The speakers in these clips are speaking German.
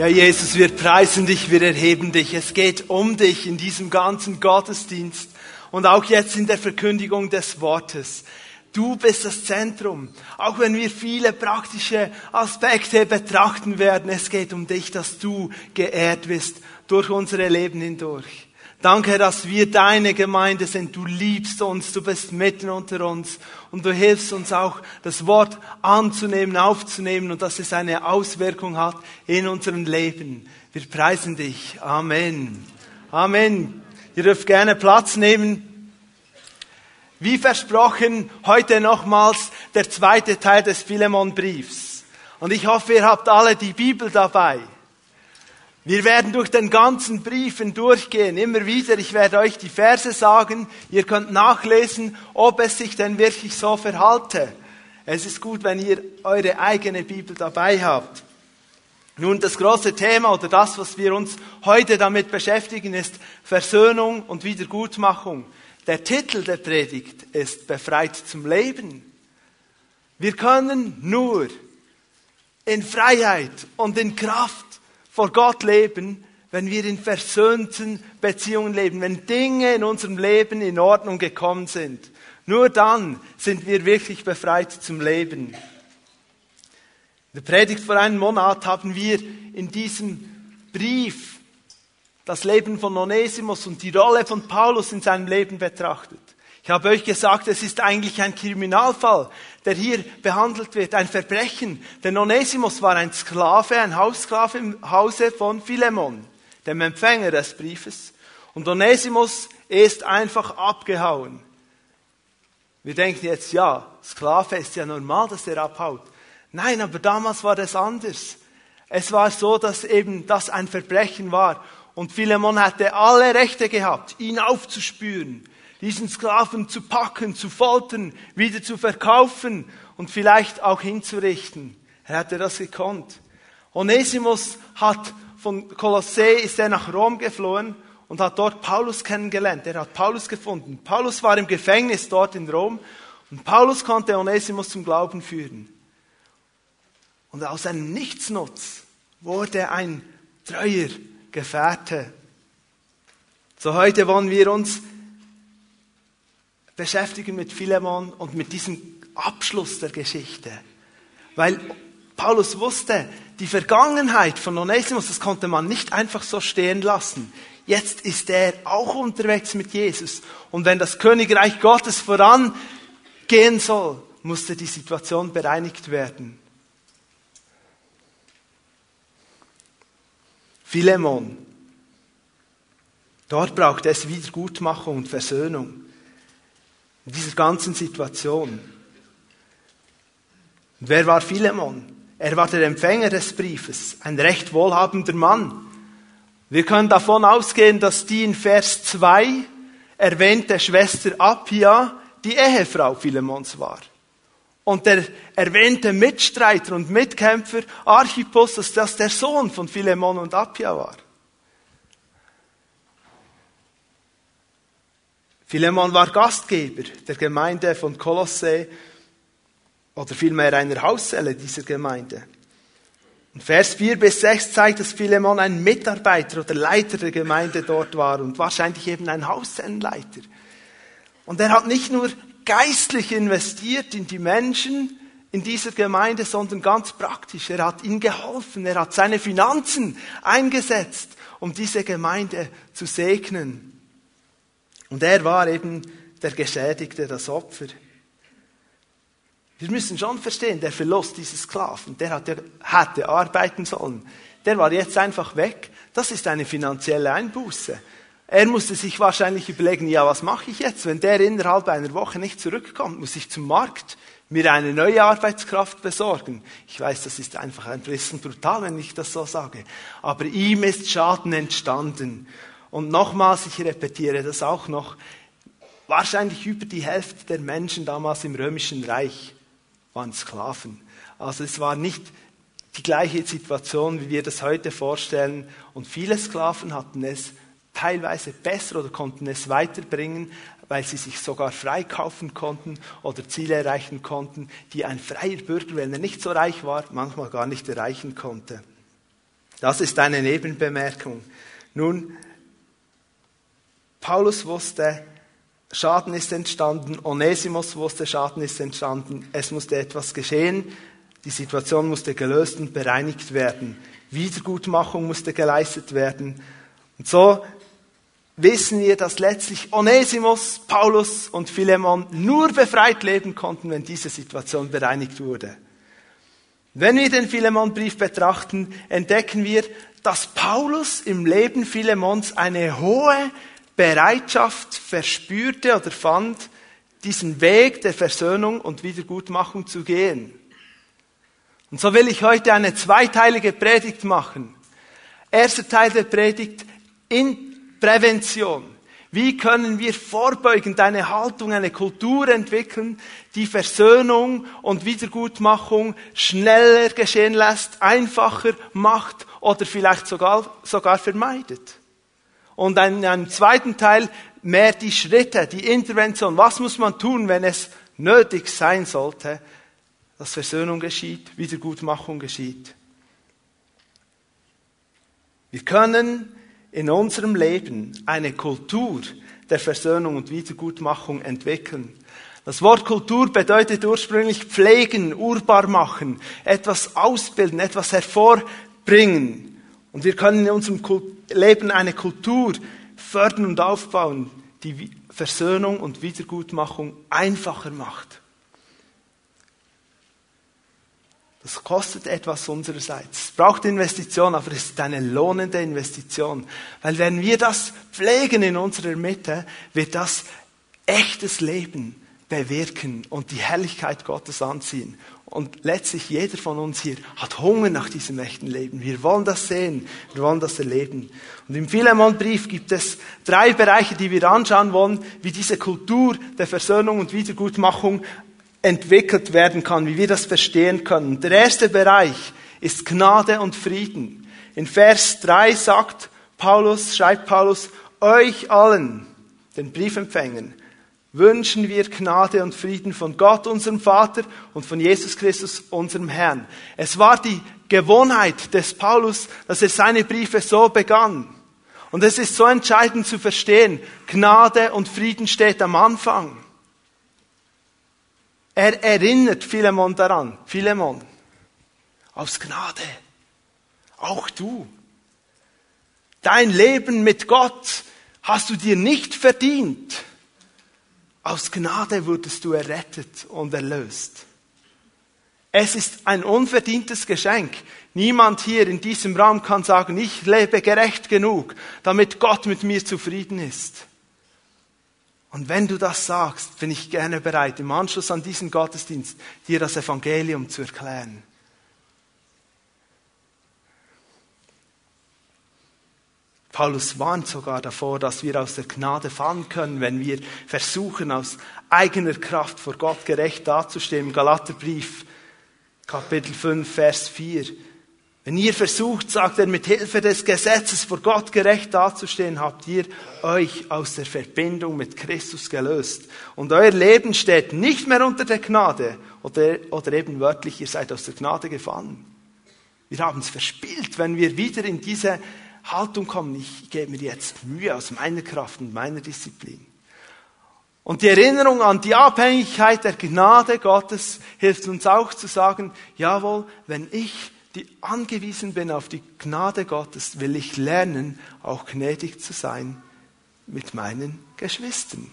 Ja, Jesus, wir preisen dich, wir erheben dich. Es geht um dich in diesem ganzen Gottesdienst und auch jetzt in der Verkündigung des Wortes. Du bist das Zentrum. Auch wenn wir viele praktische Aspekte betrachten werden, es geht um dich, dass du geehrt wirst durch unsere Leben hindurch. Danke, dass wir deine Gemeinde sind. Du liebst uns, du bist mitten unter uns und du hilfst uns auch, das Wort anzunehmen, aufzunehmen und dass es eine Auswirkung hat in unserem Leben. Wir preisen dich. Amen. Amen. Ihr dürft gerne Platz nehmen. Wie versprochen, heute nochmals der zweite Teil des Philemon-Briefs. Und ich hoffe, ihr habt alle die Bibel dabei. Wir werden durch den ganzen Briefen durchgehen, immer wieder. Ich werde euch die Verse sagen. Ihr könnt nachlesen, ob es sich denn wirklich so verhalte. Es ist gut, wenn ihr eure eigene Bibel dabei habt. Nun, das große Thema oder das, was wir uns heute damit beschäftigen, ist Versöhnung und Wiedergutmachung. Der Titel der Predigt ist Befreit zum Leben. Wir können nur in Freiheit und in Kraft vor Gott leben, wenn wir in versöhnten Beziehungen leben, wenn Dinge in unserem Leben in Ordnung gekommen sind. Nur dann sind wir wirklich befreit zum Leben. In der Predigt vor einem Monat haben wir in diesem Brief das Leben von Onesimus und die Rolle von Paulus in seinem Leben betrachtet. Ich habe euch gesagt, es ist eigentlich ein Kriminalfall, der hier behandelt wird, ein Verbrechen. Denn Onesimus war ein Sklave, ein Haussklave im Hause von Philemon, dem Empfänger des Briefes. Und Onesimus ist einfach abgehauen. Wir denken jetzt, ja, Sklave ist ja normal, dass der abhaut. Nein, aber damals war das anders. Es war so, dass eben das ein Verbrechen war. Und Philemon hatte alle Rechte gehabt, ihn aufzuspüren, diesen Sklaven zu packen, zu foltern, wieder zu verkaufen und vielleicht auch hinzurichten. Er hätte das gekonnt. Onesimus hat von Kolossee ist er nach Rom geflohen und hat dort Paulus kennengelernt. Er hat Paulus gefunden. Paulus war im Gefängnis dort in Rom und Paulus konnte Onesimus zum Glauben führen. Und aus einem Nichtsnutz wurde ein treuer Gefährte. So heute wollen wir uns beschäftigen mit Philemon und mit diesem Abschluss der Geschichte. Weil Paulus wusste, die Vergangenheit von Onesimus, das konnte man nicht einfach so stehen lassen. Jetzt ist er auch unterwegs mit Jesus. Und wenn das Königreich Gottes vorangehen soll, musste die Situation bereinigt werden. Philemon. Dort braucht es Wiedergutmachung und Versöhnung in dieser ganzen Situation. Und wer war Philemon? Er war der Empfänger des Briefes, ein recht wohlhabender Mann. Wir können davon ausgehen, dass die in Vers 2 erwähnte Schwester Appia die Ehefrau Philemons war. Und der erwähnte Mitstreiter und Mitkämpfer Archippus, dass das der Sohn von Philemon und Appia war. Philemon war Gastgeber der Gemeinde von Kolosse oder vielmehr einer Hauszelle dieser Gemeinde. Und Vers 4 bis 6 zeigt, dass Philemon ein Mitarbeiter oder Leiter der Gemeinde dort war und wahrscheinlich eben ein Hauszellenleiter. Und er hat nicht nur geistlich investiert in die Menschen in dieser Gemeinde, sondern ganz praktisch. Er hat ihnen geholfen, er hat seine Finanzen eingesetzt, um diese Gemeinde zu segnen. Und er war eben der Geschädigte, das Opfer. Wir müssen schon verstehen, der Verlust dieses Sklaven, der hatte, hatte arbeiten sollen. Der war jetzt einfach weg. Das ist eine finanzielle Einbuße. Er musste sich wahrscheinlich überlegen, ja, was mache ich jetzt? Wenn der innerhalb einer Woche nicht zurückkommt, muss ich zum Markt mir eine neue Arbeitskraft besorgen. Ich weiß, das ist einfach ein bisschen brutal, wenn ich das so sage. Aber ihm ist Schaden entstanden. Und nochmals, ich repetiere das auch noch, wahrscheinlich über die Hälfte der Menschen damals im römischen Reich waren Sklaven. Also es war nicht die gleiche Situation, wie wir das heute vorstellen. Und viele Sklaven hatten es teilweise besser oder konnten es weiterbringen, weil sie sich sogar freikaufen konnten oder Ziele erreichen konnten, die ein freier Bürger, wenn er nicht so reich war, manchmal gar nicht erreichen konnte. Das ist eine Nebenbemerkung. Nun, Paulus wusste, Schaden ist entstanden, Onesimus wusste, Schaden ist entstanden, es musste etwas geschehen, die Situation musste gelöst und bereinigt werden, Wiedergutmachung musste geleistet werden. Und so wissen wir, dass letztlich Onesimus, Paulus und Philemon nur befreit leben konnten, wenn diese Situation bereinigt wurde. Wenn wir den Philemon-Brief betrachten, entdecken wir, dass Paulus im Leben Philemons eine hohe Bereitschaft verspürte oder fand, diesen Weg der Versöhnung und Wiedergutmachung zu gehen. Und so will ich heute eine zweiteilige Predigt machen. Erster Teil der Predigt in Prävention. Wie können wir vorbeugend eine Haltung, eine Kultur entwickeln, die Versöhnung und Wiedergutmachung schneller geschehen lässt, einfacher macht oder vielleicht sogar, sogar vermeidet? Und in einem zweiten Teil mehr die Schritte, die Intervention. Was muss man tun, wenn es nötig sein sollte, dass Versöhnung geschieht, Wiedergutmachung geschieht? Wir können in unserem Leben eine Kultur der Versöhnung und Wiedergutmachung entwickeln. Das Wort Kultur bedeutet ursprünglich pflegen, urbar machen, etwas ausbilden, etwas hervorbringen. Und wir können in unserem Leben eine Kultur fördern und aufbauen, die Versöhnung und Wiedergutmachung einfacher macht. Das kostet etwas unsererseits. Es braucht Investition, aber es ist eine lohnende Investition. Weil wenn wir das pflegen in unserer Mitte, wird das echtes Leben bewirken und die Herrlichkeit Gottes anziehen. Und letztlich jeder von uns hier hat Hunger nach diesem echten Leben. Wir wollen das sehen, wir wollen das erleben. Und im Philemon-Brief gibt es drei Bereiche, die wir anschauen wollen, wie diese Kultur der Versöhnung und Wiedergutmachung entwickelt werden kann, wie wir das verstehen können. Der erste Bereich ist Gnade und Frieden. In Vers 3 sagt Paulus, schreibt Paulus, euch allen, den Briefempfängern, wünschen wir Gnade und Frieden von Gott, unserem Vater, und von Jesus Christus, unserem Herrn. Es war die Gewohnheit des Paulus, dass er seine Briefe so begann. Und es ist so entscheidend zu verstehen, Gnade und Frieden steht am Anfang. Er erinnert Philemon daran, Philemon, aus Gnade, auch du. Dein Leben mit Gott hast du dir nicht verdient. Aus Gnade wurdest du errettet und erlöst. Es ist ein unverdientes Geschenk. Niemand hier in diesem Raum kann sagen, ich lebe gerecht genug, damit Gott mit mir zufrieden ist. Und wenn du das sagst, bin ich gerne bereit, im Anschluss an diesen Gottesdienst dir das Evangelium zu erklären. Paulus warnt sogar davor, dass wir aus der Gnade fallen können, wenn wir versuchen, aus eigener Kraft vor Gott gerecht dazustehen. Galaterbrief, Kapitel 5, Vers 4. Wenn ihr versucht, sagt er, mit Hilfe des Gesetzes vor Gott gerecht dazustehen, habt ihr euch aus der Verbindung mit Christus gelöst. Und euer Leben steht nicht mehr unter der Gnade oder, oder eben wörtlich, ihr seid aus der Gnade gefallen. Wir haben es verspielt, wenn wir wieder in diese Haltung kommen, ich gebe mir jetzt Mühe aus meiner Kraft und meiner Disziplin. Und die Erinnerung an die Abhängigkeit der Gnade Gottes hilft uns auch zu sagen, jawohl, wenn ich die angewiesen bin auf die Gnade Gottes, will ich lernen, auch gnädig zu sein mit meinen Geschwistern.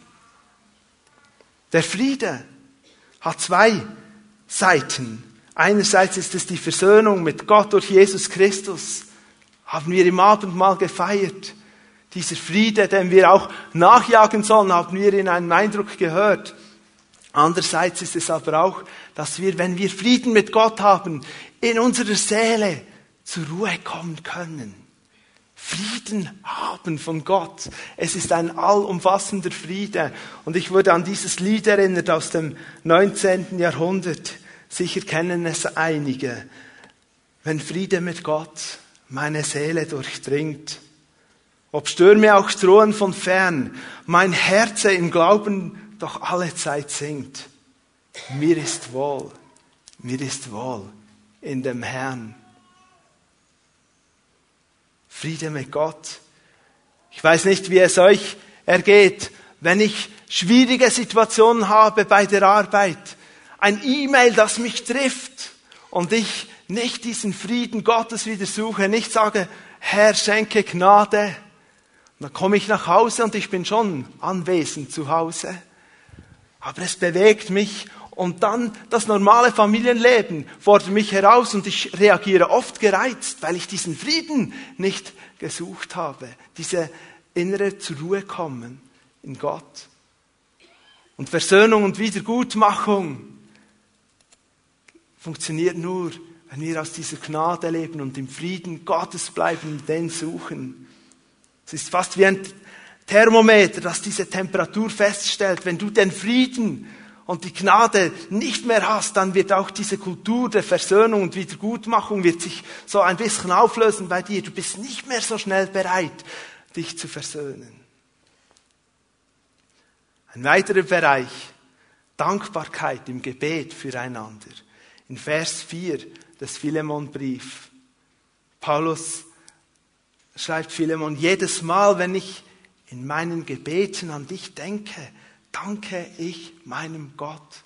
Der Friede hat zwei Seiten. Einerseits ist es die Versöhnung mit Gott durch Jesus Christus haben wir im Abendmahl gefeiert. Dieser Friede, dem wir auch nachjagen sollen, haben wir in einem Eindruck gehört. Andererseits ist es aber auch, dass wir, wenn wir Frieden mit Gott haben, in unserer Seele zur Ruhe kommen können. Frieden haben von Gott. Es ist ein allumfassender Friede. Und ich wurde an dieses Lied erinnert aus dem 19. Jahrhundert. Sicher kennen es einige. Wenn Friede mit Gott meine Seele durchdringt. Ob Stürme auch drohen von fern, mein Herz im Glauben doch alle Zeit singt. Mir ist wohl, mir ist wohl in dem Herrn. Friede mit Gott. Ich weiß nicht, wie es euch ergeht, wenn ich schwierige Situationen habe bei der Arbeit. Ein E-Mail, das mich trifft und ich nicht diesen Frieden Gottes wieder suche, nicht sage, Herr, schenke Gnade. Und dann komme ich nach Hause und ich bin schon anwesend zu Hause. Aber es bewegt mich und dann das normale Familienleben fordert mich heraus und ich reagiere oft gereizt, weil ich diesen Frieden nicht gesucht habe. Diese innere zur Ruhe kommen in Gott. Und Versöhnung und Wiedergutmachung funktioniert nur, wenn wir aus dieser Gnade leben und im Frieden Gottes bleiben und den suchen. Es ist fast wie ein Thermometer, das diese Temperatur feststellt. Wenn du den Frieden und die Gnade nicht mehr hast, dann wird auch diese Kultur der Versöhnung und Wiedergutmachung wird sich so ein bisschen auflösen bei dir. Du bist nicht mehr so schnell bereit, dich zu versöhnen. Ein weiterer Bereich, Dankbarkeit im Gebet füreinander. In Vers 4 des Philemonbrief. Paulus schreibt Philemon, jedes Mal, wenn ich in meinen Gebeten an dich denke, danke ich meinem Gott.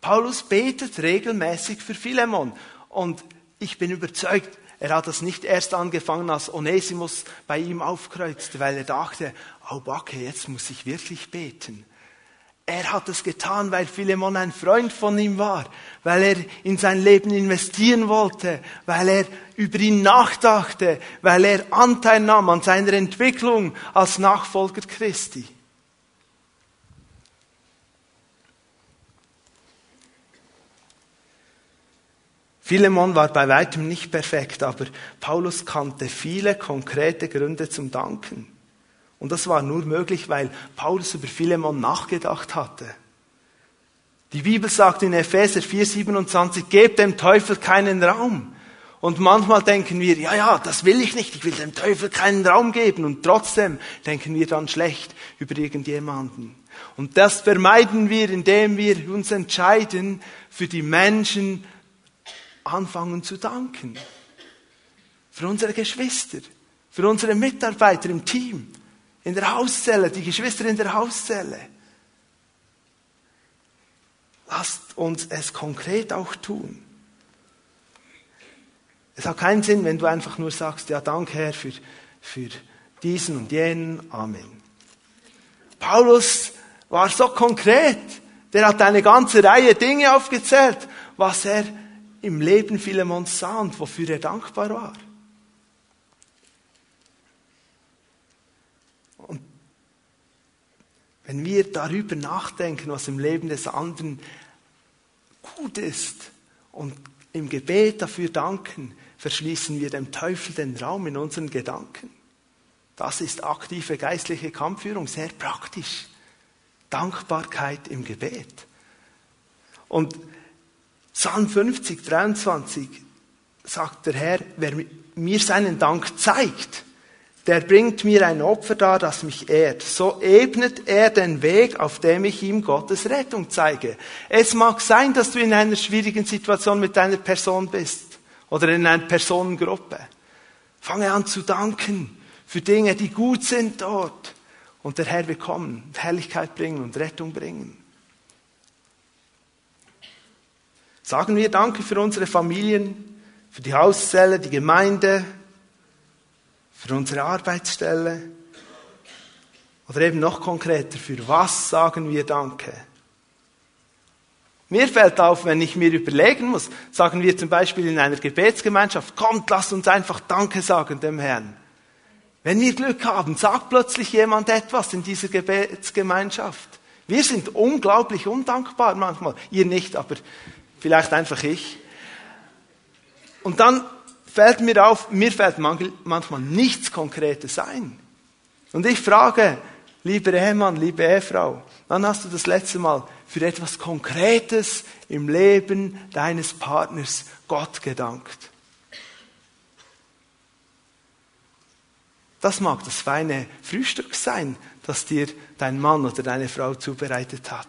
Paulus betet regelmäßig für Philemon und ich bin überzeugt, er hat das nicht erst angefangen, als Onesimus bei ihm aufkreuzte, weil er dachte, oh Backe, jetzt muss ich wirklich beten. Er hat es getan, weil Philemon ein Freund von ihm war, weil er in sein Leben investieren wollte, weil er über ihn nachdachte, weil er Anteil nahm an seiner Entwicklung als Nachfolger Christi. Philemon war bei weitem nicht perfekt, aber Paulus kannte viele konkrete Gründe zum Danken. Und das war nur möglich, weil Paulus über Philemon nachgedacht hatte. Die Bibel sagt in Epheser 4,27, gebt dem Teufel keinen Raum. Und manchmal denken wir, ja, ja, das will ich nicht, ich will dem Teufel keinen Raum geben. Und trotzdem denken wir dann schlecht über irgendjemanden. Und das vermeiden wir, indem wir uns entscheiden, für die Menschen anfangen zu danken. Für unsere Geschwister, für unsere Mitarbeiter im Team, in der Hauszelle, die Geschwister in der Hauszelle. Lasst uns es konkret auch tun. Es hat keinen Sinn, wenn du einfach nur sagst, ja, danke Herr für, für diesen und jenen. Amen. Paulus war so konkret. Der hat eine ganze Reihe Dinge aufgezählt, was er im Leben Philemons sah und wofür er dankbar war. Wenn wir darüber nachdenken, was im Leben des anderen gut ist und im Gebet dafür danken, verschließen wir dem Teufel den Raum in unseren Gedanken. Das ist aktive geistliche Kampfführung, sehr praktisch. Dankbarkeit im Gebet. Und Psalm 50, 23 sagt der Herr, wer mir seinen Dank zeigt, der bringt mir ein Opfer dar, das mich ehrt. So ebnet er den Weg, auf dem ich ihm Gottes Rettung zeige. Es mag sein, dass du in einer schwierigen Situation mit deiner Person bist oder in einer Personengruppe. Fange an zu danken für Dinge, die gut sind dort. Und der Herr will kommen, Herrlichkeit bringen und Rettung bringen. Sagen wir Danke für unsere Familien, für die Hauszelle, die Gemeinde, für unsere Arbeitsstelle oder eben noch konkreter, für was sagen wir Danke? Mir fällt auf, wenn ich mir überlegen muss, sagen wir zum Beispiel in einer Gebetsgemeinschaft, kommt, lasst uns einfach Danke sagen dem Herrn. Wenn wir Glück haben, sagt plötzlich jemand etwas in dieser Gebetsgemeinschaft. Wir sind unglaublich undankbar manchmal. Ihr nicht, aber vielleicht einfach ich. Und dann fällt mir auf, mir fällt manchmal nichts Konkretes ein. Und ich frage, lieber Ehemann, liebe Ehefrau, wann hast du das letzte Mal für etwas Konkretes im Leben deines Partners Gott gedankt? Das mag das feine Frühstück sein, das dir dein Mann oder deine Frau zubereitet hat.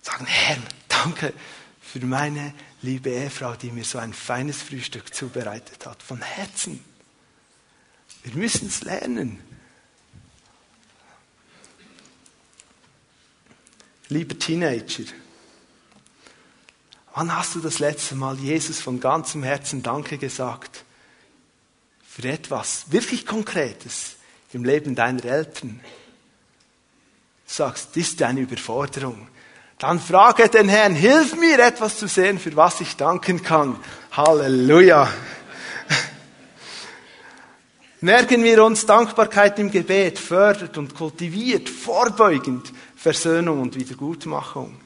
Sagen, Herr, danke für meine liebe Ehefrau, die mir so ein feines Frühstück zubereitet hat. Von Herzen. Wir müssen es lernen. Lieber Teenager, wann hast du das letzte Mal Jesus von ganzem Herzen Danke gesagt? Für etwas wirklich Konkretes im Leben deiner Eltern. Du sagst, das ist eine Überforderung. Dann frage den Herrn, hilf mir etwas zu sehen, für was ich danken kann. Halleluja. Merken wir uns, Dankbarkeit im Gebet fördert und kultiviert vorbeugend Versöhnung und Wiedergutmachung.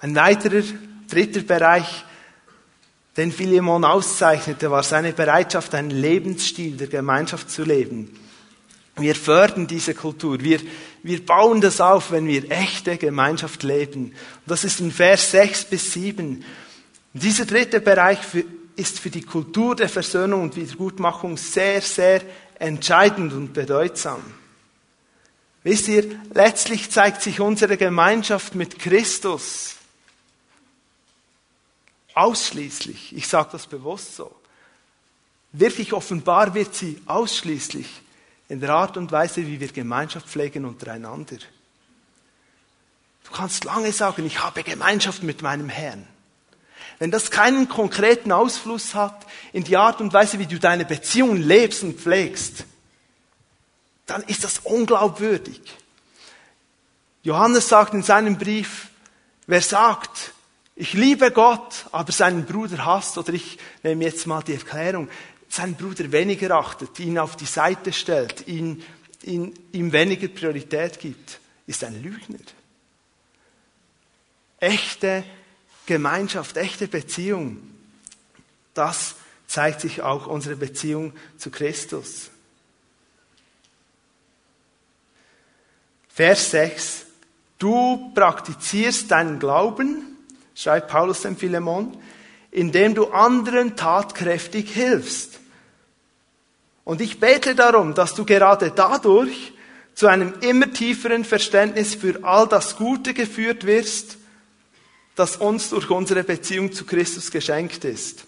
Ein weiterer, dritter Bereich, den Philemon auszeichnete, war seine Bereitschaft, einen Lebensstil der Gemeinschaft zu leben. Wir fördern diese Kultur. Wir, wir bauen das auf, wenn wir echte Gemeinschaft leben. Und das ist in Vers 6 bis 7. Und dieser dritte Bereich für, ist für die Kultur der Versöhnung und Wiedergutmachung sehr, sehr entscheidend und bedeutsam. Wisst ihr, letztlich zeigt sich unsere Gemeinschaft mit Christus ausschließlich, ich sage das bewusst so, wirklich offenbar wird sie ausschließlich in der Art und Weise, wie wir Gemeinschaft pflegen untereinander. Du kannst lange sagen, ich habe Gemeinschaft mit meinem Herrn. Wenn das keinen konkreten Ausfluss hat in die Art und Weise, wie du deine Beziehung lebst und pflegst, dann ist das unglaubwürdig. Johannes sagt in seinem Brief, wer sagt, ich liebe Gott, aber seinen Bruder hasst, oder ich nehme jetzt mal die Erklärung, seinen Bruder weniger achtet, ihn auf die Seite stellt, ihn, ihn, ihm weniger Priorität gibt, ist ein Lügner. Echte Gemeinschaft, echte Beziehung, das zeigt sich auch unsere Beziehung zu Christus. Vers 6. Du praktizierst deinen Glauben, schreibt Paulus dem Philemon, indem du anderen tatkräftig hilfst. Und ich bete darum, dass du gerade dadurch zu einem immer tieferen Verständnis für all das Gute geführt wirst, das uns durch unsere Beziehung zu Christus geschenkt ist.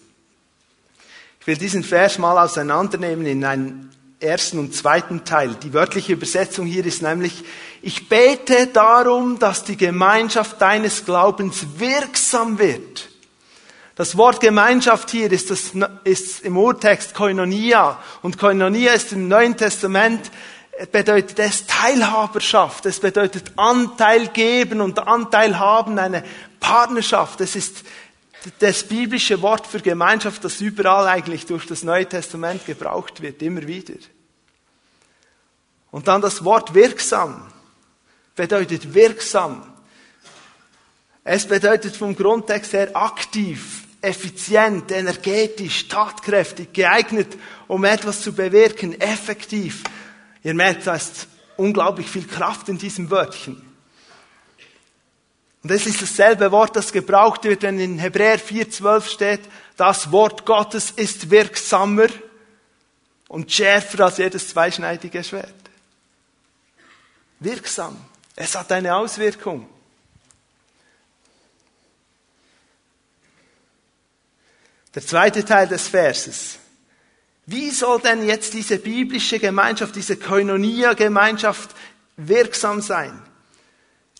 Ich will diesen Vers mal auseinandernehmen in einen ersten und zweiten Teil. Die wörtliche Übersetzung hier ist nämlich, ich bete darum, dass die Gemeinschaft deines Glaubens wirksam wird. Das Wort Gemeinschaft hier ist, das, ist im Urtext Koinonia. Und Koinonia ist im Neuen Testament bedeutet es Teilhaberschaft. Es bedeutet Anteil geben und Anteil haben, eine Partnerschaft, das ist das biblische Wort für Gemeinschaft, das überall eigentlich durch das Neue Testament gebraucht wird, immer wieder. Und dann das Wort wirksam bedeutet wirksam. Es bedeutet vom Grundtext her aktiv, effizient, energetisch, tatkräftig, geeignet, um etwas zu bewirken, effektiv. Ihr merkt, da ist unglaublich viel Kraft in diesem Wörtchen. Und es ist dasselbe Wort, das gebraucht wird, wenn in Hebräer 4,12 steht, das Wort Gottes ist wirksamer und schärfer als jedes zweischneidige Schwert. Wirksam. Es hat eine Auswirkung. Der zweite Teil des Verses. Wie soll denn jetzt diese biblische Gemeinschaft, diese Koinonia-Gemeinschaft wirksam sein?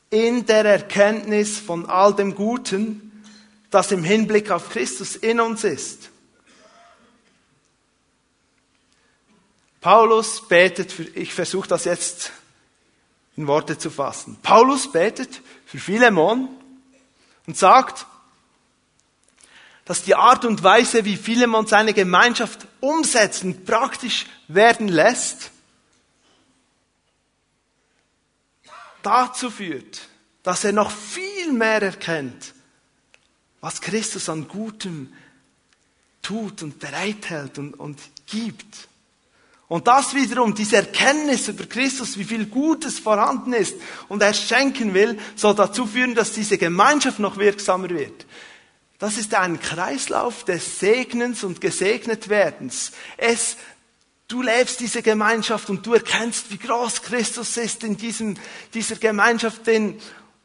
in der Erkenntnis von all dem Guten, das im Hinblick auf Christus in uns ist. Paulus betet für, ich versuche das jetzt in Worte zu fassen. Paulus betet für Philemon und sagt, dass die Art und Weise, wie Philemon seine Gemeinschaft umsetzt und praktisch werden lässt, dazu führt, dass er noch viel mehr erkennt, was Christus an Gutem tut und bereithält und, und gibt. Und das wiederum, diese Erkenntnis über Christus, wie viel Gutes vorhanden ist und er schenken will, soll dazu führen, dass diese Gemeinschaft noch wirksamer wird. Das ist ein Kreislauf des Segnens und Gesegnetwerdens. Es Du lebst diese Gemeinschaft und du erkennst, wie groß Christus ist in diesem, dieser Gemeinschaft drin.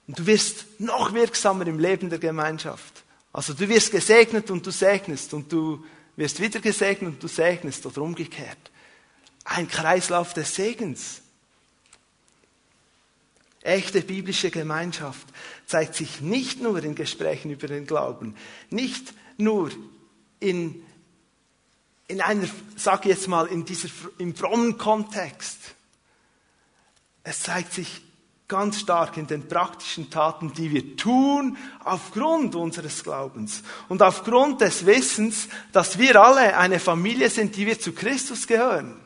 Und du wirst noch wirksamer im Leben der Gemeinschaft. Also du wirst gesegnet und du segnest und du wirst wieder gesegnet und du segnest oder umgekehrt. Ein Kreislauf des Segens. Echte biblische Gemeinschaft zeigt sich nicht nur in Gesprächen über den Glauben, nicht nur in, in einer, sag ich jetzt mal, in dieser, im frommen Kontext. Es zeigt sich ganz stark in den praktischen Taten, die wir tun, aufgrund unseres Glaubens und aufgrund des Wissens, dass wir alle eine Familie sind, die wir zu Christus gehören.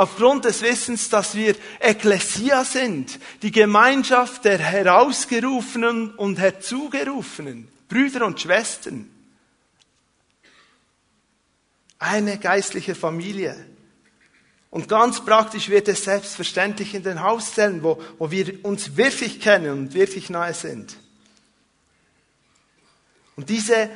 Aufgrund des Wissens, dass wir Ekklesia sind, die Gemeinschaft der Herausgerufenen und Herzugerufenen, Brüder und Schwestern. Eine geistliche Familie. Und ganz praktisch wird es selbstverständlich in den Hauszellen, wo, wo wir uns wirklich kennen und wirklich nahe sind. Und diese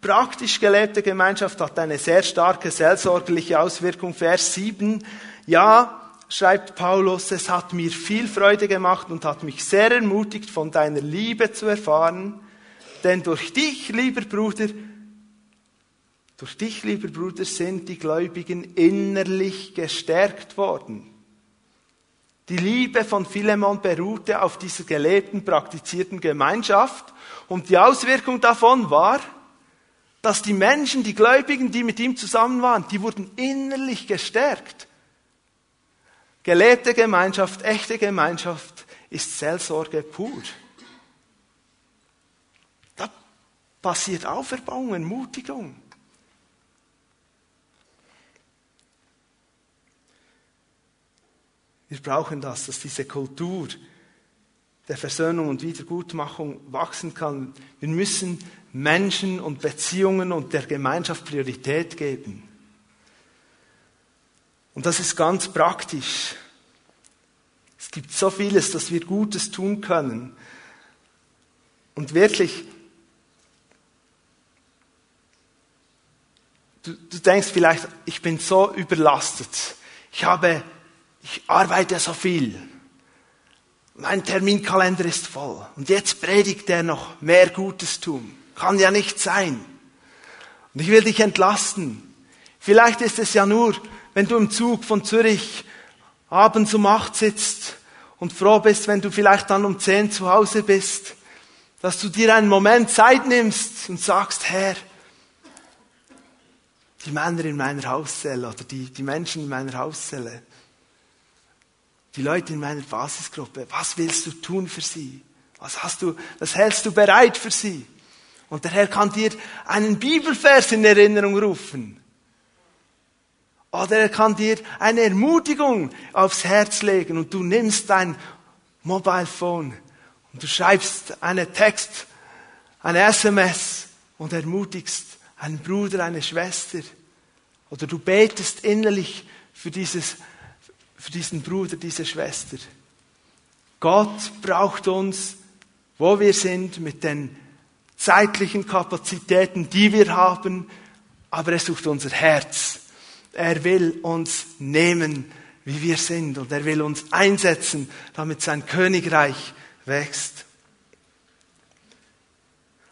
praktisch gelebte Gemeinschaft hat eine sehr starke seelsorgerliche Auswirkung. Vers 7. Ja, schreibt Paulus, es hat mir viel Freude gemacht und hat mich sehr ermutigt, von deiner Liebe zu erfahren. Denn durch dich, lieber Bruder, durch dich, lieber Bruder, sind die Gläubigen innerlich gestärkt worden. Die Liebe von Philemon beruhte auf dieser gelebten, praktizierten Gemeinschaft und die Auswirkung davon war, dass die Menschen, die Gläubigen, die mit ihm zusammen waren, die wurden innerlich gestärkt. Gelebte Gemeinschaft, echte Gemeinschaft ist Seelsorge pur. Da passiert Auferbauung, Ermutigung. Wir brauchen das, dass diese Kultur der Versöhnung und Wiedergutmachung wachsen kann. Wir müssen Menschen und Beziehungen und der Gemeinschaft Priorität geben. Und das ist ganz praktisch. Es gibt so vieles, dass wir Gutes tun können. Und wirklich, du, du denkst vielleicht, ich bin so überlastet. Ich habe ich arbeite so viel. Mein Terminkalender ist voll. Und jetzt predigt er noch mehr Gutes tun. Kann ja nicht sein. Und ich will dich entlasten. Vielleicht ist es ja nur, wenn du im Zug von Zürich abends um acht sitzt und froh bist, wenn du vielleicht dann um zehn zu Hause bist, dass du dir einen Moment Zeit nimmst und sagst, Herr, die Männer in meiner Hauszelle oder die, die Menschen in meiner Hauszelle, die Leute in meiner Basisgruppe, was willst du tun für sie? Was hast du, was hältst du bereit für sie? Und der Herr kann dir einen Bibelvers in Erinnerung rufen. Oder er kann dir eine Ermutigung aufs Herz legen und du nimmst dein Mobile Phone und du schreibst einen Text, eine SMS und ermutigst einen Bruder, eine Schwester. Oder du betest innerlich für dieses für diesen Bruder, diese Schwester. Gott braucht uns, wo wir sind, mit den zeitlichen Kapazitäten, die wir haben, aber er sucht unser Herz. Er will uns nehmen, wie wir sind, und er will uns einsetzen, damit sein Königreich wächst.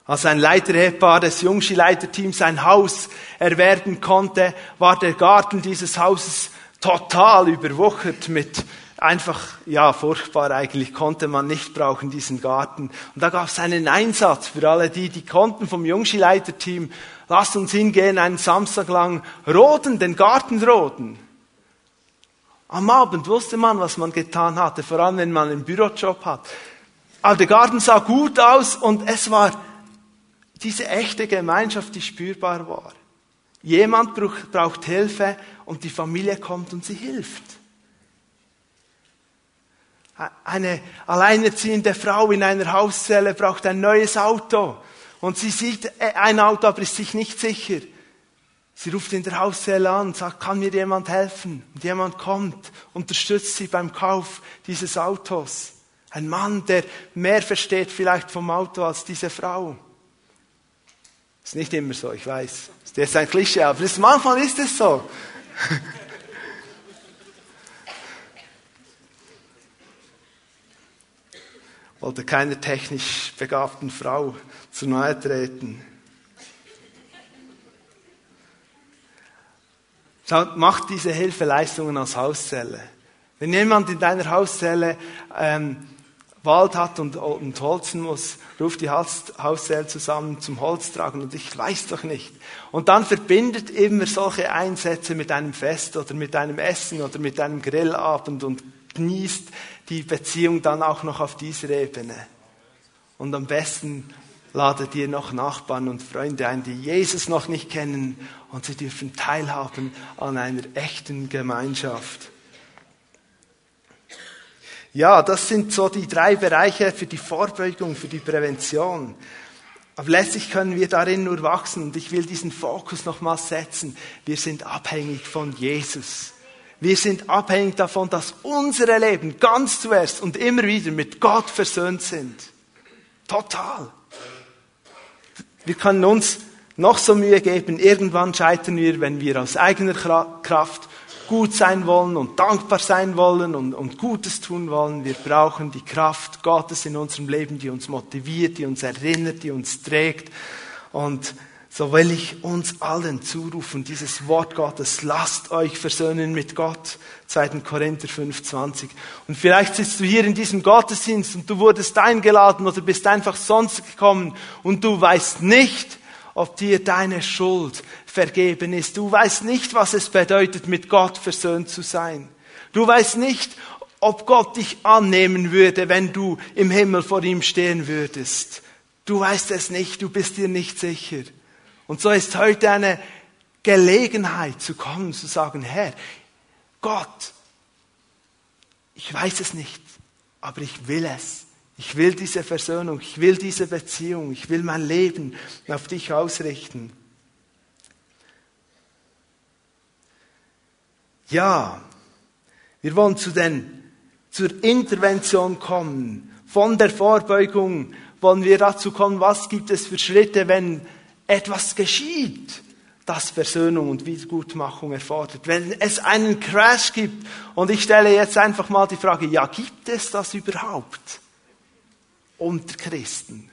Als ein Leiterehepaar des Jungschi-Leiterteams ein Haus erwerben konnte, war der Garten dieses Hauses total überwuchert mit einfach, ja, furchtbar eigentlich, konnte man nicht brauchen, diesen Garten. Und da gab es einen Einsatz für alle die, die konnten vom Jungschi-Leiterteam, lasst uns hingehen, einen Samstag lang roden, den Garten roden. Am Abend wusste man, was man getan hatte, vor allem wenn man einen Bürojob hat. Aber der Garten sah gut aus und es war diese echte Gemeinschaft, die spürbar war. Jemand braucht Hilfe und die Familie kommt und sie hilft. Eine alleinerziehende Frau in einer Hauszelle braucht ein neues Auto und sie sieht äh, ein Auto, aber ist sich nicht sicher. Sie ruft in der Hauszelle an sagt, kann mir jemand helfen? Und jemand kommt, unterstützt sie beim Kauf dieses Autos. Ein Mann, der mehr versteht vielleicht vom Auto als diese Frau. Ist nicht immer so, ich weiß. Ist jetzt ein Klischee, aber ist, manchmal ist es so. Wollte keiner technisch begabten Frau zu nahe treten. mach diese Hilfeleistungen als Hauszelle. Wenn jemand in deiner Hauszelle ähm, Wald hat und, und holzen muss, ruft die Hauszelle zusammen zum Holz tragen und ich weiß doch nicht. Und dann verbindet immer solche Einsätze mit einem Fest oder mit einem Essen oder mit einem Grillabend und genießt die Beziehung dann auch noch auf dieser Ebene. Und am besten ladet ihr noch Nachbarn und Freunde ein, die Jesus noch nicht kennen und sie dürfen teilhaben an einer echten Gemeinschaft. Ja, das sind so die drei Bereiche für die Vorbeugung, für die Prävention. Aber letztlich können wir darin nur wachsen und ich will diesen Fokus nochmal setzen. Wir sind abhängig von Jesus. Wir sind abhängig davon, dass unsere Leben ganz zuerst und immer wieder mit Gott versöhnt sind. Total. Wir können uns noch so Mühe geben. Irgendwann scheitern wir, wenn wir aus eigener Kraft gut sein wollen und dankbar sein wollen und, und Gutes tun wollen. Wir brauchen die Kraft Gottes in unserem Leben, die uns motiviert, die uns erinnert, die uns trägt. Und so will ich uns allen zurufen, dieses Wort Gottes, lasst euch versöhnen mit Gott. 2. Korinther 5,20. Und vielleicht sitzt du hier in diesem Gottesdienst und du wurdest eingeladen oder bist einfach sonst gekommen und du weißt nicht, ob dir deine Schuld vergeben ist. Du weißt nicht, was es bedeutet, mit Gott versöhnt zu sein. Du weißt nicht, ob Gott dich annehmen würde, wenn du im Himmel vor ihm stehen würdest. Du weißt es nicht, du bist dir nicht sicher. Und so ist heute eine Gelegenheit zu kommen, zu sagen, Herr, Gott, ich weiß es nicht, aber ich will es. Ich will diese Versöhnung, ich will diese Beziehung, ich will mein Leben auf dich ausrichten. Ja, wir wollen zu den, zur Intervention kommen. Von der Vorbeugung wollen wir dazu kommen, was gibt es für Schritte, wenn etwas geschieht, das Versöhnung und Wiedergutmachung erfordert. Wenn es einen Crash gibt, und ich stelle jetzt einfach mal die Frage, ja, gibt es das überhaupt unter Christen?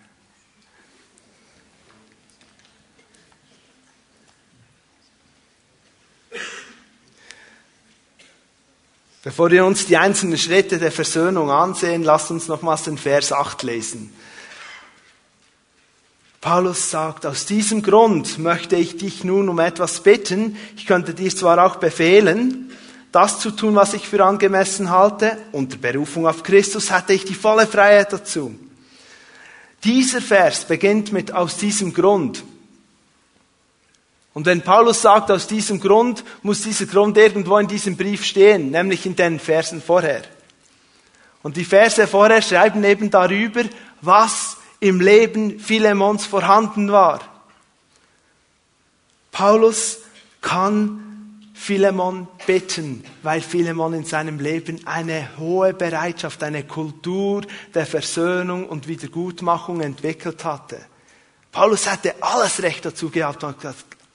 Bevor wir uns die einzelnen Schritte der Versöhnung ansehen, lasst uns nochmals den Vers 8 lesen. Paulus sagt, aus diesem Grund möchte ich dich nun um etwas bitten. Ich könnte dir zwar auch befehlen, das zu tun, was ich für angemessen halte. Unter Berufung auf Christus hatte ich die volle Freiheit dazu. Dieser Vers beginnt mit aus diesem Grund. Und wenn Paulus sagt, aus diesem Grund, muss dieser Grund irgendwo in diesem Brief stehen, nämlich in den Versen vorher. Und die Verse vorher schreiben eben darüber, was im Leben Philemons vorhanden war. Paulus kann Philemon bitten, weil Philemon in seinem Leben eine hohe Bereitschaft, eine Kultur der Versöhnung und Wiedergutmachung entwickelt hatte. Paulus hatte alles Recht dazu gehabt.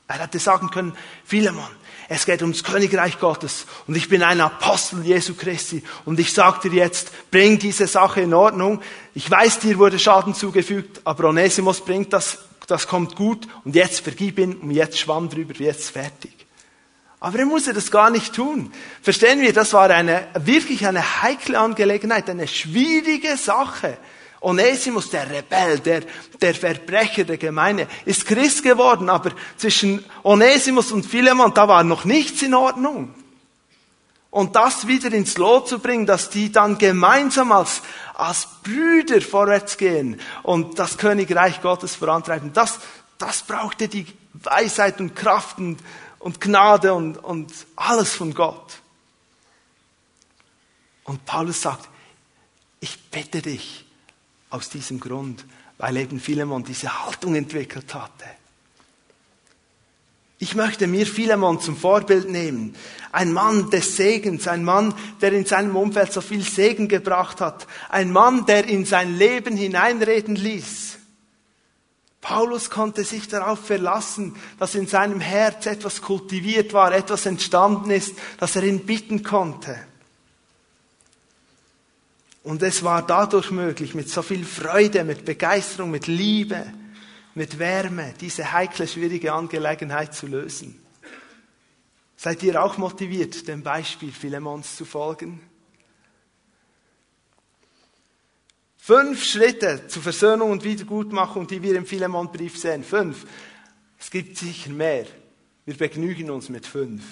Er hätte sagen können, Philemon, es geht ums Königreich Gottes und ich bin ein Apostel Jesu Christi und ich sage dir jetzt, bring diese Sache in Ordnung. Ich weiß, dir wurde Schaden zugefügt, aber Onesimus bringt das, das kommt gut und jetzt vergib ihn und jetzt schwamm drüber, jetzt fertig. Aber er musste das gar nicht tun. Verstehen wir, das war eine, wirklich eine heikle Angelegenheit, eine schwierige Sache. Onesimus, der Rebell, der, der Verbrecher der Gemeinde, ist Christ geworden, aber zwischen Onesimus und Philemon, da war noch nichts in Ordnung. Und das wieder ins Lot zu bringen, dass die dann gemeinsam als, als Brüder vorwärts gehen und das Königreich Gottes vorantreiben, das, das brauchte die Weisheit und Kraft und, und Gnade und, und alles von Gott. Und Paulus sagt, ich bitte dich, aus diesem Grund, weil eben Philemon diese Haltung entwickelt hatte. Ich möchte mir Philemon zum Vorbild nehmen. Ein Mann des Segens, ein Mann, der in seinem Umfeld so viel Segen gebracht hat. Ein Mann, der in sein Leben hineinreden ließ. Paulus konnte sich darauf verlassen, dass in seinem Herz etwas kultiviert war, etwas entstanden ist, dass er ihn bitten konnte. Und es war dadurch möglich, mit so viel Freude, mit Begeisterung, mit Liebe, mit Wärme, diese heikle, schwierige Angelegenheit zu lösen. Seid ihr auch motiviert, dem Beispiel Philemons zu folgen? Fünf Schritte zur Versöhnung und Wiedergutmachung, die wir im Philemonbrief sehen. Fünf. Es gibt sicher mehr. Wir begnügen uns mit fünf.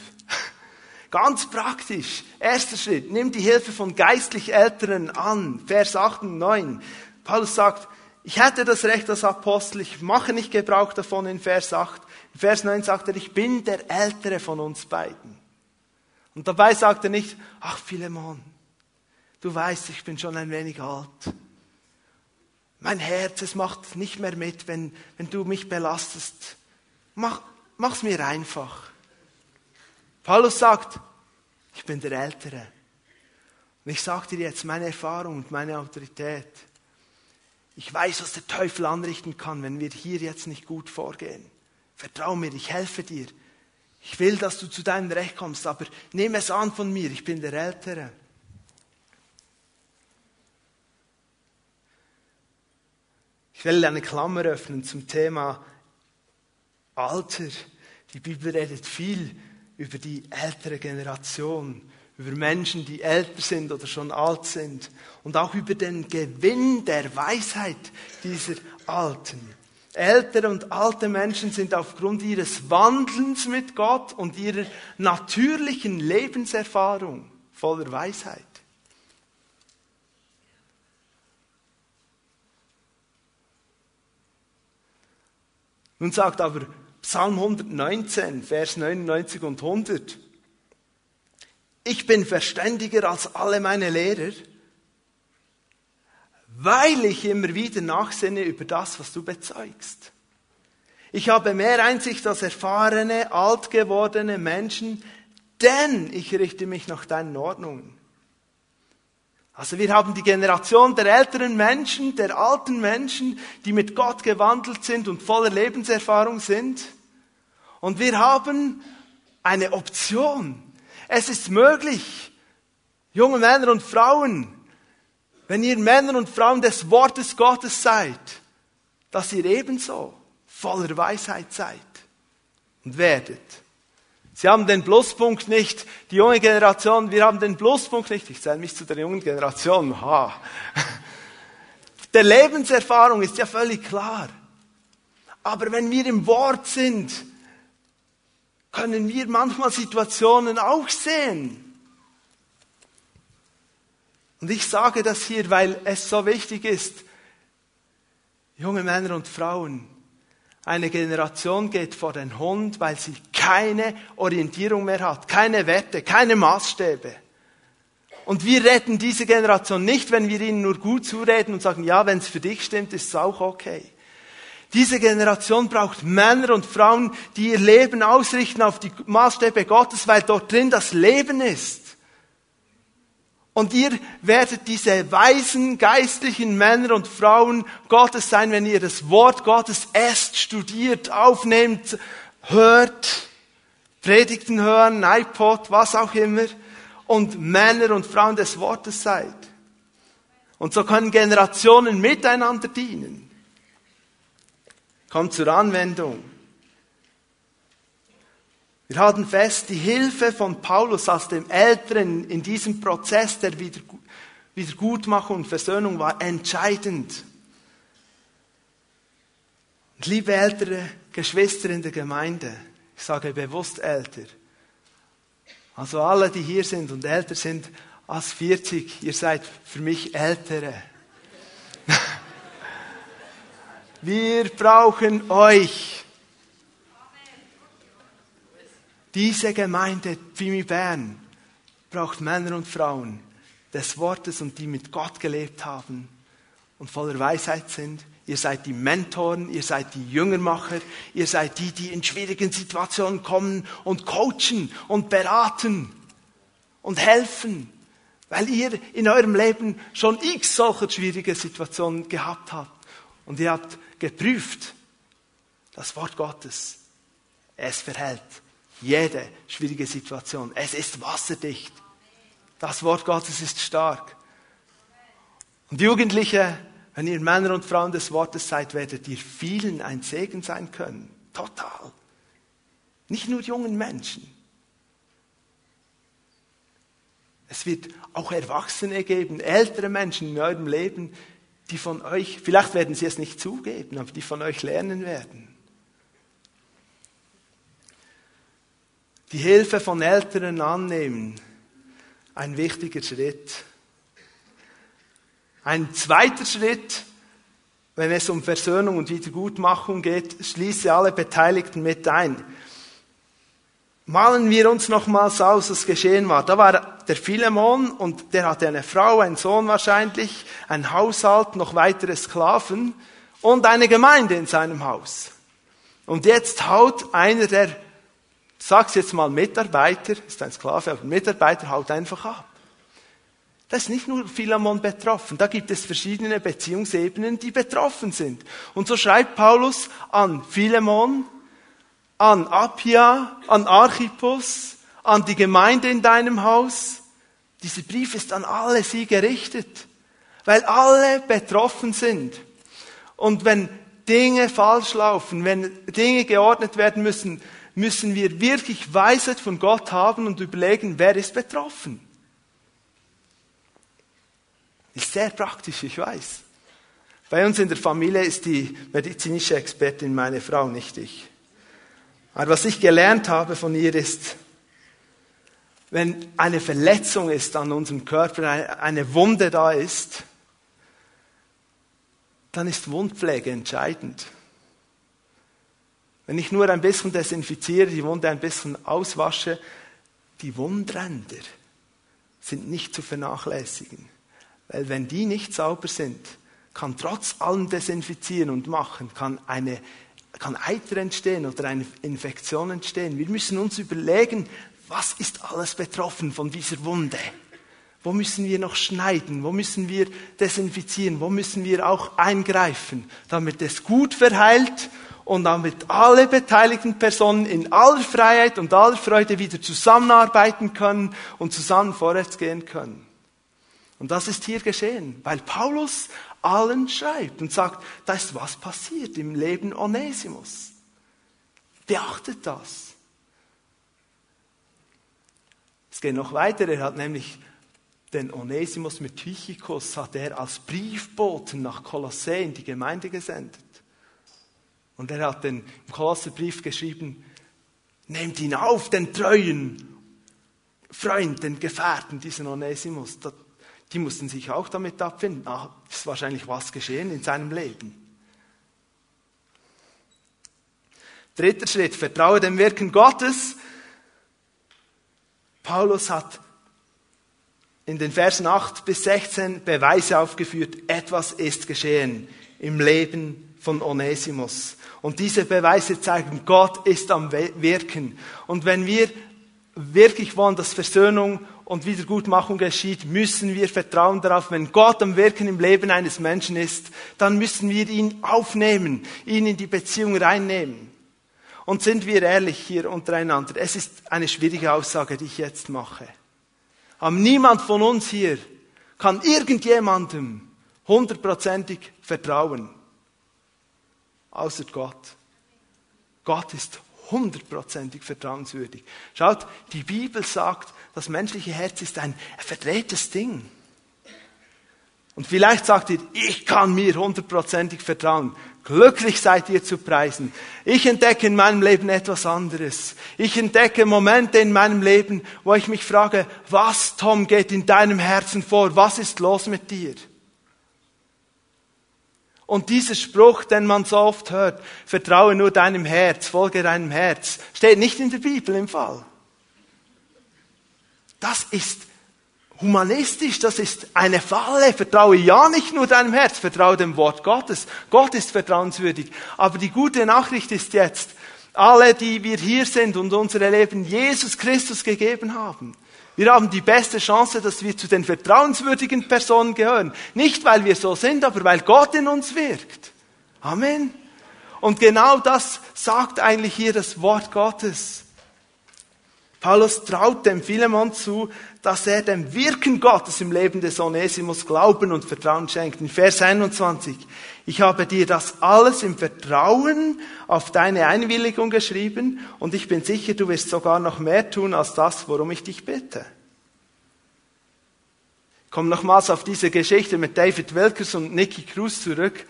Ganz praktisch. Erster Schritt. Nimm die Hilfe von geistlich Älteren an. Vers 8 und 9. Paulus sagt, ich hätte das Recht als Apostel, ich mache nicht Gebrauch davon in Vers 8. In Vers 9 sagt er, ich bin der Ältere von uns beiden. Und dabei sagt er nicht, ach Philemon, du weißt, ich bin schon ein wenig alt. Mein Herz, es macht nicht mehr mit, wenn, wenn du mich belastest. Mach, mach's mir einfach. Paulus sagt, ich bin der Ältere. Und ich sage dir jetzt meine Erfahrung und meine Autorität. Ich weiß, was der Teufel anrichten kann, wenn wir hier jetzt nicht gut vorgehen. Vertrau mir, ich helfe dir. Ich will, dass du zu deinem Recht kommst, aber nimm es an von mir, ich bin der Ältere. Ich will eine Klammer öffnen zum Thema Alter. Die Bibel redet viel über die ältere Generation, über Menschen, die älter sind oder schon alt sind und auch über den Gewinn der Weisheit dieser Alten. Ältere und alte Menschen sind aufgrund ihres Wandelns mit Gott und ihrer natürlichen Lebenserfahrung voller Weisheit. Nun sagt aber Psalm 119, Vers 99 und 100, ich bin verständiger als alle meine Lehrer, weil ich immer wieder nachsinne über das, was du bezeugst. Ich habe mehr Einsicht als erfahrene, alt gewordene Menschen, denn ich richte mich nach deinen Ordnungen. Also wir haben die Generation der älteren Menschen, der alten Menschen, die mit Gott gewandelt sind und voller Lebenserfahrung sind. Und wir haben eine Option. Es ist möglich, junge Männer und Frauen, wenn ihr Männer und Frauen des Wortes Gottes seid, dass ihr ebenso voller Weisheit seid und werdet. Sie haben den Pluspunkt nicht, die junge Generation, wir haben den Pluspunkt nicht, ich zähle mich zu der jungen Generation, ha. Der Lebenserfahrung ist ja völlig klar. Aber wenn wir im Wort sind, können wir manchmal Situationen auch sehen. Und ich sage das hier, weil es so wichtig ist, junge Männer und Frauen, eine Generation geht vor den Hund, weil sie keine Orientierung mehr hat, keine Werte, keine Maßstäbe. Und wir retten diese Generation nicht, wenn wir ihnen nur gut zureden und sagen, ja, wenn es für dich stimmt, ist es auch okay. Diese Generation braucht Männer und Frauen, die ihr Leben ausrichten auf die Maßstäbe Gottes, weil dort drin das Leben ist. Und ihr werdet diese weisen geistlichen Männer und Frauen Gottes sein, wenn ihr das Wort Gottes esst, studiert, aufnehmt, hört, Predigten hören, iPod, was auch immer, und Männer und Frauen des Wortes seid. Und so können Generationen miteinander dienen. Kommt zur Anwendung. Wir halten fest, die Hilfe von Paulus als dem Älteren in diesem Prozess der Wiedergutmachung und Versöhnung war entscheidend. Und liebe ältere Geschwister in der Gemeinde, ich sage bewusst älter, also alle, die hier sind und älter sind als 40, ihr seid für mich Ältere. Wir brauchen euch. Diese Gemeinde Pfimi Bern braucht Männer und Frauen des Wortes und die mit Gott gelebt haben und voller Weisheit sind. Ihr seid die Mentoren, ihr seid die Jüngermacher, ihr seid die, die in schwierigen Situationen kommen und coachen und beraten und helfen, weil ihr in eurem Leben schon x solcher schwierige Situationen gehabt habt und ihr habt geprüft, das Wort Gottes, es verhält jede schwierige Situation. Es ist wasserdicht. Das Wort Gottes ist stark. Und Jugendliche, wenn ihr Männer und Frauen des Wortes seid, werdet ihr vielen ein Segen sein können. Total. Nicht nur jungen Menschen. Es wird auch Erwachsene geben, ältere Menschen in eurem Leben, die von euch, vielleicht werden sie es nicht zugeben, aber die von euch lernen werden. Die Hilfe von Älteren annehmen, ein wichtiger Schritt. Ein zweiter Schritt, wenn es um Versöhnung und Wiedergutmachung geht, schließe alle Beteiligten mit ein. Malen wir uns nochmals aus, was geschehen war. Da war der Philemon und der hatte eine Frau, einen Sohn wahrscheinlich, ein Haushalt, noch weitere Sklaven und eine Gemeinde in seinem Haus. Und jetzt haut einer der, sag's jetzt mal Mitarbeiter, ist ein Sklave, aber Mitarbeiter haut einfach ab. Da ist nicht nur Philemon betroffen, da gibt es verschiedene Beziehungsebenen, die betroffen sind. Und so schreibt Paulus an Philemon, an Appia, an Archippus, an die Gemeinde in deinem Haus. Dieser Brief ist an alle sie gerichtet, weil alle betroffen sind. Und wenn Dinge falsch laufen, wenn Dinge geordnet werden müssen, müssen wir wirklich Weisheit von Gott haben und überlegen, wer ist betroffen. Ist sehr praktisch, ich weiß. Bei uns in der Familie ist die medizinische Expertin meine Frau, nicht ich. Aber was ich gelernt habe von ihr ist, wenn eine Verletzung ist an unserem Körper, eine Wunde da ist, dann ist Wundpflege entscheidend. Wenn ich nur ein bisschen desinfiziere, die Wunde ein bisschen auswasche, die Wundränder sind nicht zu vernachlässigen. Weil wenn die nicht sauber sind, kann trotz allem Desinfizieren und Machen, kann eine kann Eiter entstehen oder eine Infektion entstehen. Wir müssen uns überlegen, was ist alles betroffen von dieser Wunde? Wo müssen wir noch schneiden? Wo müssen wir desinfizieren? Wo müssen wir auch eingreifen, damit es gut verheilt und damit alle beteiligten Personen in aller Freiheit und aller Freude wieder zusammenarbeiten können und zusammen vorwärts gehen können? Und das ist hier geschehen, weil Paulus allen schreibt und sagt, da ist was passiert im Leben Onesimus. Beachtet das. Es geht noch weiter, er hat nämlich den Onesimus mit Tychicus hat er als Briefboten nach Kolossä in die Gemeinde gesendet. Und er hat den, im Kolosserbrief geschrieben, nehmt ihn auf, den treuen Freund, den Gefährten, diesen Onesimus. Die mussten sich auch damit abfinden. Ah, ist wahrscheinlich was geschehen in seinem Leben. Dritter Schritt, vertraue dem Wirken Gottes. Paulus hat in den Versen 8 bis 16 Beweise aufgeführt, etwas ist geschehen im Leben von Onesimus. Und diese Beweise zeigen, Gott ist am Wirken. Und wenn wir wirklich wollen, dass Versöhnung und Wiedergutmachung geschieht, müssen wir vertrauen darauf, wenn Gott am Wirken im Leben eines Menschen ist, dann müssen wir ihn aufnehmen, ihn in die Beziehung reinnehmen. Und sind wir ehrlich hier untereinander, es ist eine schwierige Aussage, die ich jetzt mache. Aber niemand von uns hier kann irgendjemandem hundertprozentig vertrauen, außer Gott. Gott ist hundertprozentig vertrauenswürdig. Schaut, die Bibel sagt, das menschliche Herz ist ein verdrehtes Ding. Und vielleicht sagt ihr, ich kann mir hundertprozentig vertrauen. Glücklich seid ihr zu preisen. Ich entdecke in meinem Leben etwas anderes. Ich entdecke Momente in meinem Leben, wo ich mich frage, was, Tom, geht in deinem Herzen vor? Was ist los mit dir? Und dieser Spruch, den man so oft hört, vertraue nur deinem Herz, folge deinem Herz, steht nicht in der Bibel im Fall. Das ist humanistisch, das ist eine Falle. Vertraue ja nicht nur deinem Herz, vertraue dem Wort Gottes. Gott ist vertrauenswürdig. Aber die gute Nachricht ist jetzt, alle, die wir hier sind und unsere Leben Jesus Christus gegeben haben, wir haben die beste Chance, dass wir zu den vertrauenswürdigen Personen gehören. Nicht, weil wir so sind, aber weil Gott in uns wirkt. Amen. Und genau das sagt eigentlich hier das Wort Gottes. Paulus traut dem Philemon zu, dass er dem Wirken Gottes im Leben des Onesimus Glauben und Vertrauen schenkt. In Vers 21. Ich habe dir das alles im Vertrauen auf deine Einwilligung geschrieben und ich bin sicher, du wirst sogar noch mehr tun als das, worum ich dich bitte. komme nochmals auf diese Geschichte mit David Wilkerson und Nicky Cruz zurück.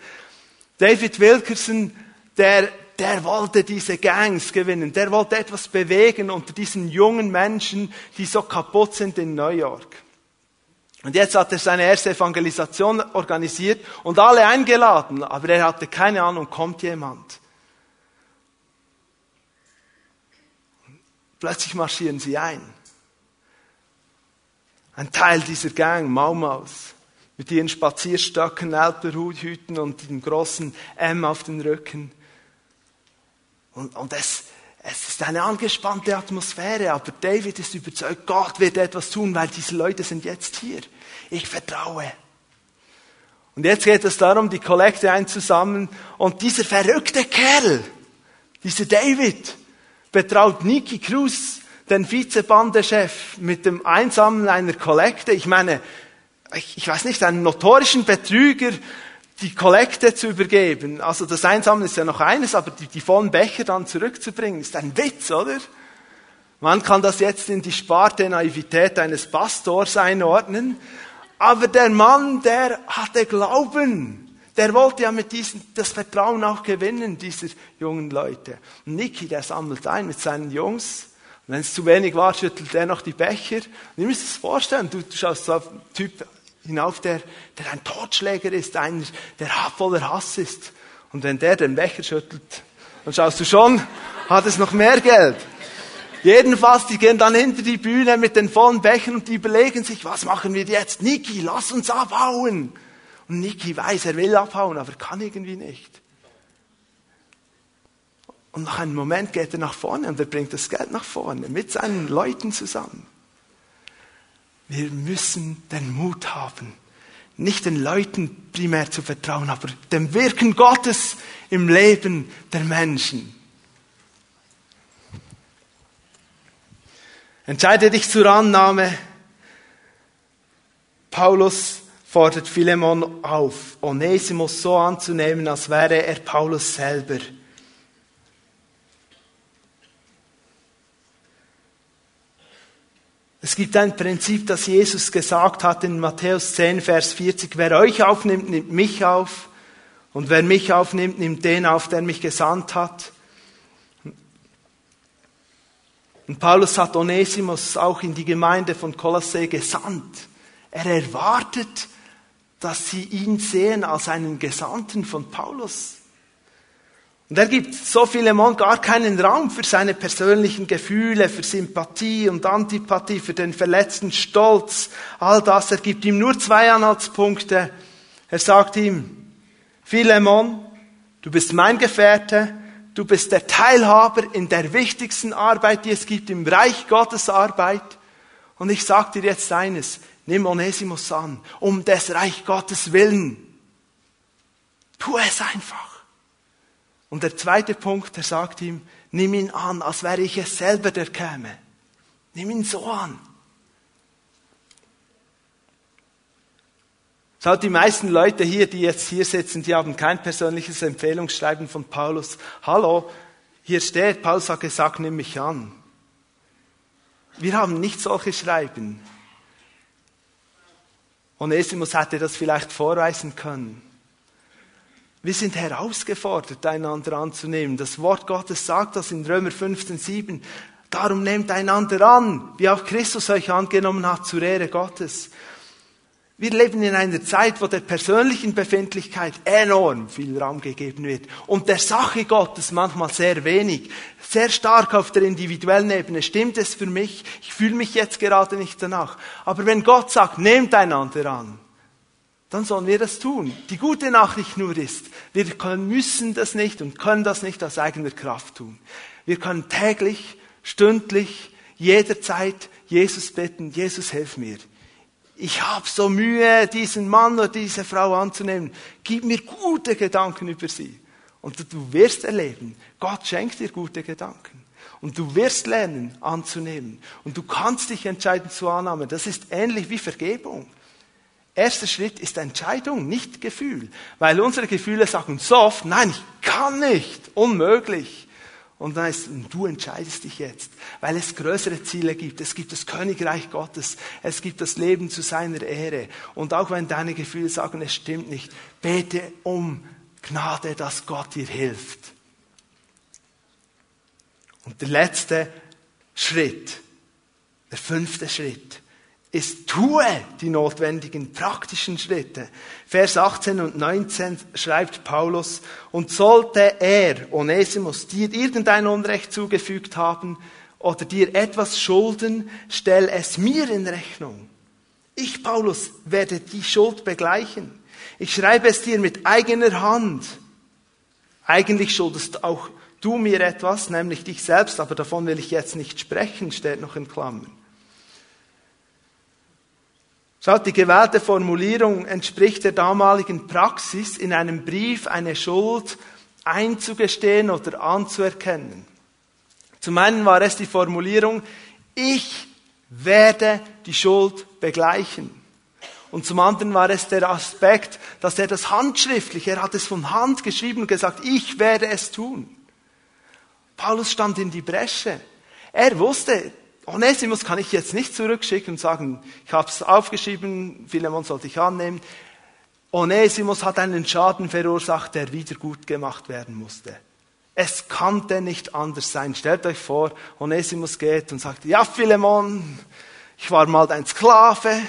David Wilkerson, der, der wollte diese Gangs gewinnen, der wollte etwas bewegen unter diesen jungen Menschen, die so kaputt sind in New York. Und jetzt hat er seine erste Evangelisation organisiert und alle eingeladen, aber er hatte keine Ahnung, kommt jemand. Plötzlich marschieren sie ein. Ein Teil dieser Gang, Maumaus, mit ihren Spazierstöcken, Alperhüten und dem großen M auf den Rücken. Und, und es, es ist eine angespannte Atmosphäre, aber David ist überzeugt, Gott wird etwas tun, weil diese Leute sind jetzt hier. Ich vertraue. Und jetzt geht es darum, die Kollekte einzusammeln und dieser verrückte Kerl, dieser David, betraut Niki Cruz, den Vizebandechef, mit dem Einsammeln einer Kollekte. Ich meine, ich, ich weiß nicht, einen notorischen Betrüger die Kollekte zu übergeben. Also das Einsammeln ist ja noch eines, aber die, die vollen Becher dann zurückzubringen, ist ein Witz, oder? Man kann das jetzt in die Sparte Naivität eines Pastors einordnen. Aber der Mann, der hatte Glauben. Der wollte ja mit diesem, das Vertrauen auch gewinnen, dieser jungen Leute. Und Niki, der sammelt ein mit seinen Jungs. Und wenn es zu wenig war, schüttelt er noch die Becher. Und ihr müsst es vorstellen, du, du schaust auf einen Typ hinauf, der, der ein Totschläger ist, einer, der voller Hass ist. Und wenn der den Becher schüttelt, dann schaust du schon, hat es noch mehr Geld. Jedenfalls, die gehen dann hinter die Bühne mit den vollen Bechern und die überlegen sich, was machen wir jetzt? Niki, lass uns abhauen. Und Niki weiß, er will abhauen, aber kann irgendwie nicht. Und nach einem Moment geht er nach vorne und er bringt das Geld nach vorne mit seinen Leuten zusammen. Wir müssen den Mut haben, nicht den Leuten primär zu vertrauen, aber dem Wirken Gottes im Leben der Menschen. Entscheide dich zur Annahme. Paulus fordert Philemon auf, Onesimus so anzunehmen, als wäre er Paulus selber. Es gibt ein Prinzip, das Jesus gesagt hat in Matthäus 10, Vers 40. Wer euch aufnimmt, nimmt mich auf. Und wer mich aufnimmt, nimmt den auf, der mich gesandt hat. Und Paulus hat Onesimus auch in die Gemeinde von Kolosse gesandt. Er erwartet, dass sie ihn sehen als einen Gesandten von Paulus. Und er gibt so Philemon gar keinen Raum für seine persönlichen Gefühle, für Sympathie und Antipathie, für den verletzten Stolz, all das. Er gibt ihm nur zwei Anhaltspunkte. Er sagt ihm, Philemon, du bist mein Gefährte, du bist der Teilhaber in der wichtigsten Arbeit, die es gibt, im Reich Gottes Arbeit. Und ich sage dir jetzt eines, Nimm Onesimus an, um des Reich Gottes willen. Tu es einfach. Und der zweite Punkt, er sagt ihm, nimm ihn an, als wäre ich es selber, der käme. Nimm ihn so an. Schaut, die meisten Leute hier, die jetzt hier sitzen, die haben kein persönliches Empfehlungsschreiben von Paulus. Hallo, hier steht, Paulus hat gesagt, nimm mich an. Wir haben nicht solche Schreiben. Onesimus hätte das vielleicht vorweisen können. Wir sind herausgefordert, einander anzunehmen. Das Wort Gottes sagt das in Römer 15, 7. Darum nehmt einander an, wie auch Christus euch angenommen hat, zur Ehre Gottes. Wir leben in einer Zeit, wo der persönlichen Befindlichkeit enorm viel Raum gegeben wird und der Sache Gottes manchmal sehr wenig. Sehr stark auf der individuellen Ebene. Stimmt es für mich? Ich fühle mich jetzt gerade nicht danach. Aber wenn Gott sagt, nehmt einander an, dann sollen wir das tun. Die gute Nachricht nur ist, wir können, müssen das nicht und können das nicht aus eigener Kraft tun. Wir können täglich, stündlich, jederzeit Jesus bitten, Jesus hilf mir ich habe so Mühe, diesen Mann oder diese Frau anzunehmen. Gib mir gute Gedanken über sie. Und du wirst erleben, Gott schenkt dir gute Gedanken. Und du wirst lernen anzunehmen. Und du kannst dich entscheiden zur Annahme. Das ist ähnlich wie Vergebung. Erster Schritt ist Entscheidung, nicht Gefühl. Weil unsere Gefühle sagen so oft, nein, ich kann nicht, unmöglich. Und dann heißt du entscheidest dich jetzt, weil es größere Ziele gibt. Es gibt das Königreich Gottes. Es gibt das Leben zu seiner Ehre. Und auch wenn deine Gefühle sagen, es stimmt nicht, bete um Gnade, dass Gott dir hilft. Und der letzte Schritt, der fünfte Schritt, ist, tue die notwendigen praktischen Schritte. Vers 18 und 19 schreibt Paulus, und sollte er, Onesimus, dir irgendein Unrecht zugefügt haben oder dir etwas schulden, stell es mir in Rechnung. Ich, Paulus, werde die Schuld begleichen. Ich schreibe es dir mit eigener Hand. Eigentlich schuldest auch du mir etwas, nämlich dich selbst, aber davon will ich jetzt nicht sprechen, steht noch in Klammern. Schaut, die gewählte Formulierung entspricht der damaligen Praxis, in einem Brief eine Schuld einzugestehen oder anzuerkennen. Zum einen war es die Formulierung, ich werde die Schuld begleichen. Und zum anderen war es der Aspekt, dass er das handschriftlich, er hat es von Hand geschrieben und gesagt, ich werde es tun. Paulus stand in die Bresche. Er wusste, Onesimus kann ich jetzt nicht zurückschicken und sagen, ich habe es aufgeschrieben, Philemon sollte ich annehmen. Onesimus hat einen Schaden verursacht, der wieder gut gemacht werden musste. Es konnte nicht anders sein. Stellt euch vor, Onesimus geht und sagt, ja Philemon, ich war mal dein Sklave.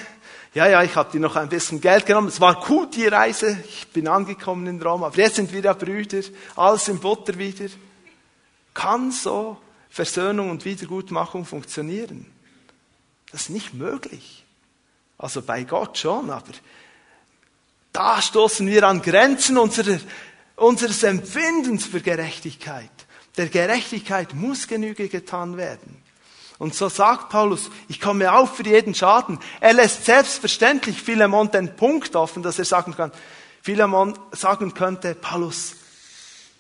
Ja, ja, ich habe dir noch ein bisschen Geld genommen. Es war gut, die Reise. Ich bin angekommen in Rom. Aber jetzt sind wir ja Brüder. Alles in Butter wieder. Kann so Versöhnung und Wiedergutmachung funktionieren. Das ist nicht möglich. Also bei Gott schon, aber da stoßen wir an Grenzen unserer, unseres Empfindens für Gerechtigkeit. Der Gerechtigkeit muss Genüge getan werden. Und so sagt Paulus, ich komme auf für jeden Schaden. Er lässt selbstverständlich Philemon den Punkt offen, dass er sagen kann, Philemon sagen könnte, Paulus,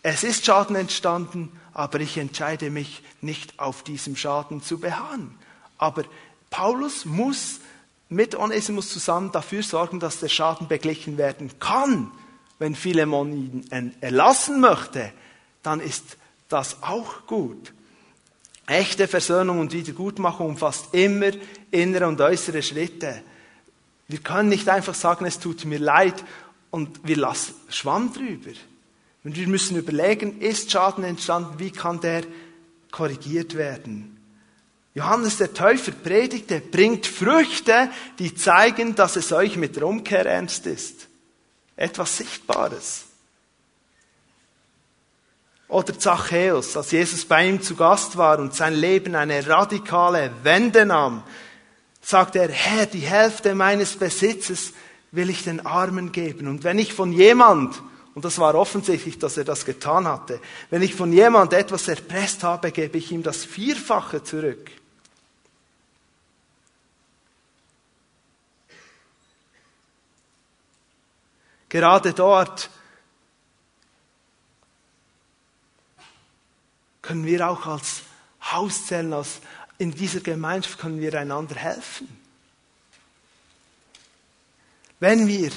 es ist Schaden entstanden, aber ich entscheide mich nicht auf diesem Schaden zu beharren. Aber Paulus muss mit Onesimus zusammen dafür sorgen, dass der Schaden beglichen werden kann. Wenn Philemon ihn erlassen möchte, dann ist das auch gut. Echte Versöhnung und Wiedergutmachung umfasst immer innere und äußere Schritte. Wir können nicht einfach sagen, es tut mir leid und wir lassen Schwamm drüber. Und wir müssen überlegen, ist Schaden entstanden, wie kann der korrigiert werden? Johannes der Täufer predigte, bringt Früchte, die zeigen, dass es euch mit der Umkehr ernst ist. Etwas Sichtbares. Oder Zachäus, als Jesus bei ihm zu Gast war und sein Leben eine radikale Wende nahm, sagte er, Herr, die Hälfte meines Besitzes will ich den Armen geben. Und wenn ich von jemand und das war offensichtlich, dass er das getan hatte. Wenn ich von jemand etwas erpresst habe, gebe ich ihm das Vierfache zurück. Gerade dort können wir auch als Hauszellen, als in dieser Gemeinschaft können wir einander helfen. Wenn wir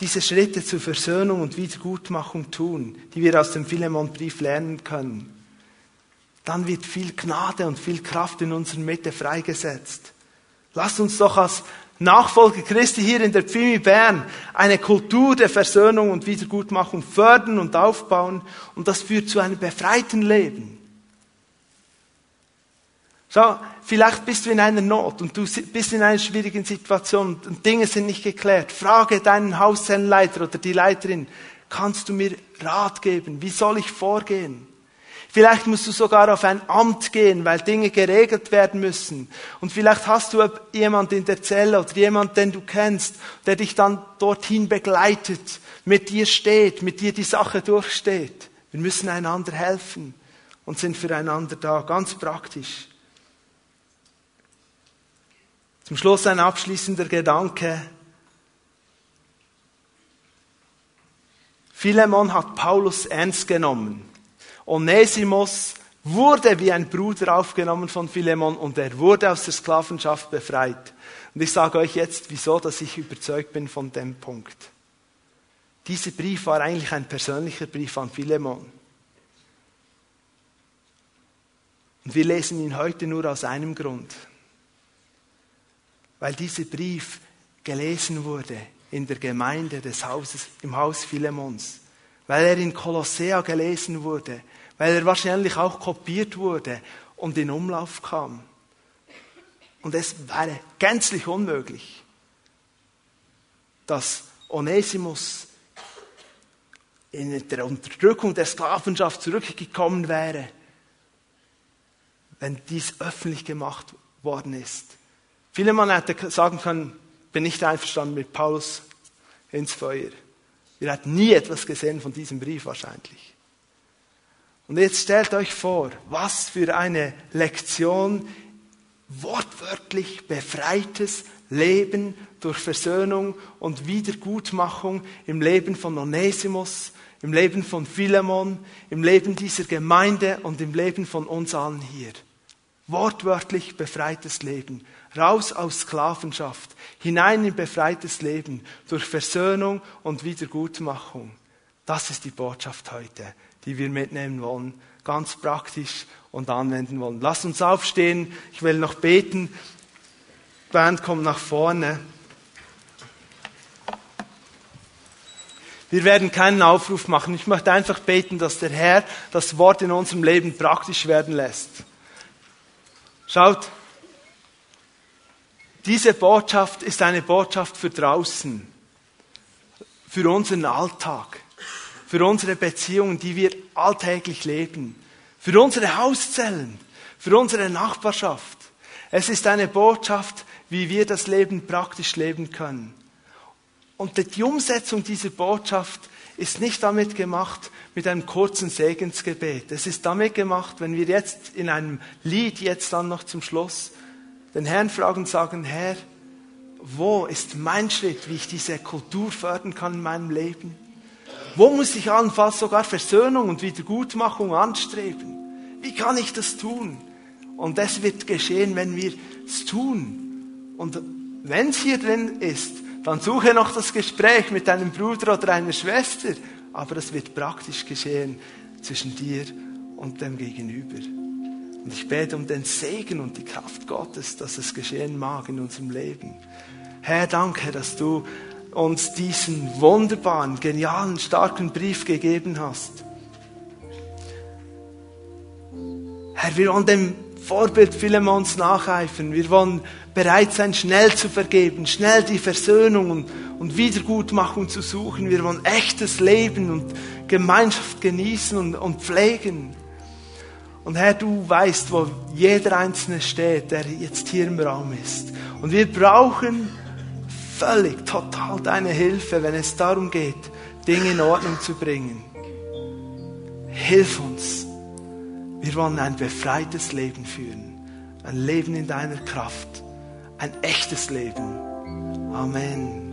diese Schritte zur Versöhnung und Wiedergutmachung tun, die wir aus dem Philemon-Brief lernen können, dann wird viel Gnade und viel Kraft in unserer Mitte freigesetzt. Lasst uns doch als Nachfolger Christi hier in der Pfimi Bern eine Kultur der Versöhnung und Wiedergutmachung fördern und aufbauen und das führt zu einem befreiten Leben. Schau, vielleicht bist du in einer Not und du bist in einer schwierigen Situation und Dinge sind nicht geklärt. Frage deinen Hausherrnleiter oder die Leiterin, kannst du mir Rat geben? Wie soll ich vorgehen? Vielleicht musst du sogar auf ein Amt gehen, weil Dinge geregelt werden müssen. Und vielleicht hast du jemand in der Zelle oder jemand, den du kennst, der dich dann dorthin begleitet, mit dir steht, mit dir die Sache durchsteht. Wir müssen einander helfen und sind füreinander da, ganz praktisch. Zum Schluss ein abschließender Gedanke. Philemon hat Paulus ernst genommen. Onesimus wurde wie ein Bruder aufgenommen von Philemon und er wurde aus der Sklavenschaft befreit. Und ich sage euch jetzt, wieso, dass ich überzeugt bin von dem Punkt. Dieser Brief war eigentlich ein persönlicher Brief an Philemon. Und wir lesen ihn heute nur aus einem Grund. Weil dieser Brief gelesen wurde in der Gemeinde des Hauses, im Haus Philemons. Weil er in Kolossea gelesen wurde. Weil er wahrscheinlich auch kopiert wurde und in Umlauf kam. Und es wäre gänzlich unmöglich, dass Onesimus in der Unterdrückung der Sklavenschaft zurückgekommen wäre, wenn dies öffentlich gemacht worden ist. Viele Mann hätte sagen können, bin nicht einverstanden mit Paulus ins Feuer. Wir hätten nie etwas gesehen von diesem Brief wahrscheinlich. Und jetzt stellt euch vor, was für eine Lektion wortwörtlich befreites Leben durch Versöhnung und Wiedergutmachung im Leben von Onesimus, im Leben von Philemon, im Leben dieser Gemeinde und im Leben von uns allen hier. Wortwörtlich befreites Leben. Raus aus Sklavenschaft, hinein in befreites Leben durch Versöhnung und Wiedergutmachung. Das ist die Botschaft heute, die wir mitnehmen wollen, ganz praktisch und anwenden wollen. Lass uns aufstehen. Ich will noch beten. Band kommt nach vorne. Wir werden keinen Aufruf machen. Ich möchte einfach beten, dass der Herr das Wort in unserem Leben praktisch werden lässt. Schaut, diese Botschaft ist eine Botschaft für draußen, für unseren Alltag, für unsere Beziehungen, die wir alltäglich leben, für unsere Hauszellen, für unsere Nachbarschaft. Es ist eine Botschaft, wie wir das Leben praktisch leben können. Und die Umsetzung dieser Botschaft ist nicht damit gemacht mit einem kurzen Segensgebet. Es ist damit gemacht, wenn wir jetzt in einem Lied jetzt dann noch zum Schluss den Herrn fragen und sagen, Herr, wo ist mein Schritt, wie ich diese Kultur fördern kann in meinem Leben? Wo muss ich allenfalls sogar Versöhnung und Wiedergutmachung anstreben? Wie kann ich das tun? Und das wird geschehen, wenn wir es tun. Und wenn es hier drin ist, dann suche noch das Gespräch mit deinem Bruder oder einer Schwester. Aber es wird praktisch geschehen zwischen dir und dem Gegenüber. Und ich bete um den Segen und die Kraft Gottes, dass es geschehen mag in unserem Leben. Herr, danke, dass du uns diesen wunderbaren, genialen, starken Brief gegeben hast. Herr, wir wollen dem Vorbild Philemons nacheifern. Wir wollen bereit sein, schnell zu vergeben, schnell die Versöhnung und, und Wiedergutmachung zu suchen. Wir wollen echtes Leben und Gemeinschaft genießen und, und pflegen. Und Herr, du weißt, wo jeder Einzelne steht, der jetzt hier im Raum ist. Und wir brauchen völlig, total deine Hilfe, wenn es darum geht, Dinge in Ordnung zu bringen. Hilf uns wir wollen ein befreites Leben führen. Ein Leben in deiner Kraft. Ein echtes Leben. Amen.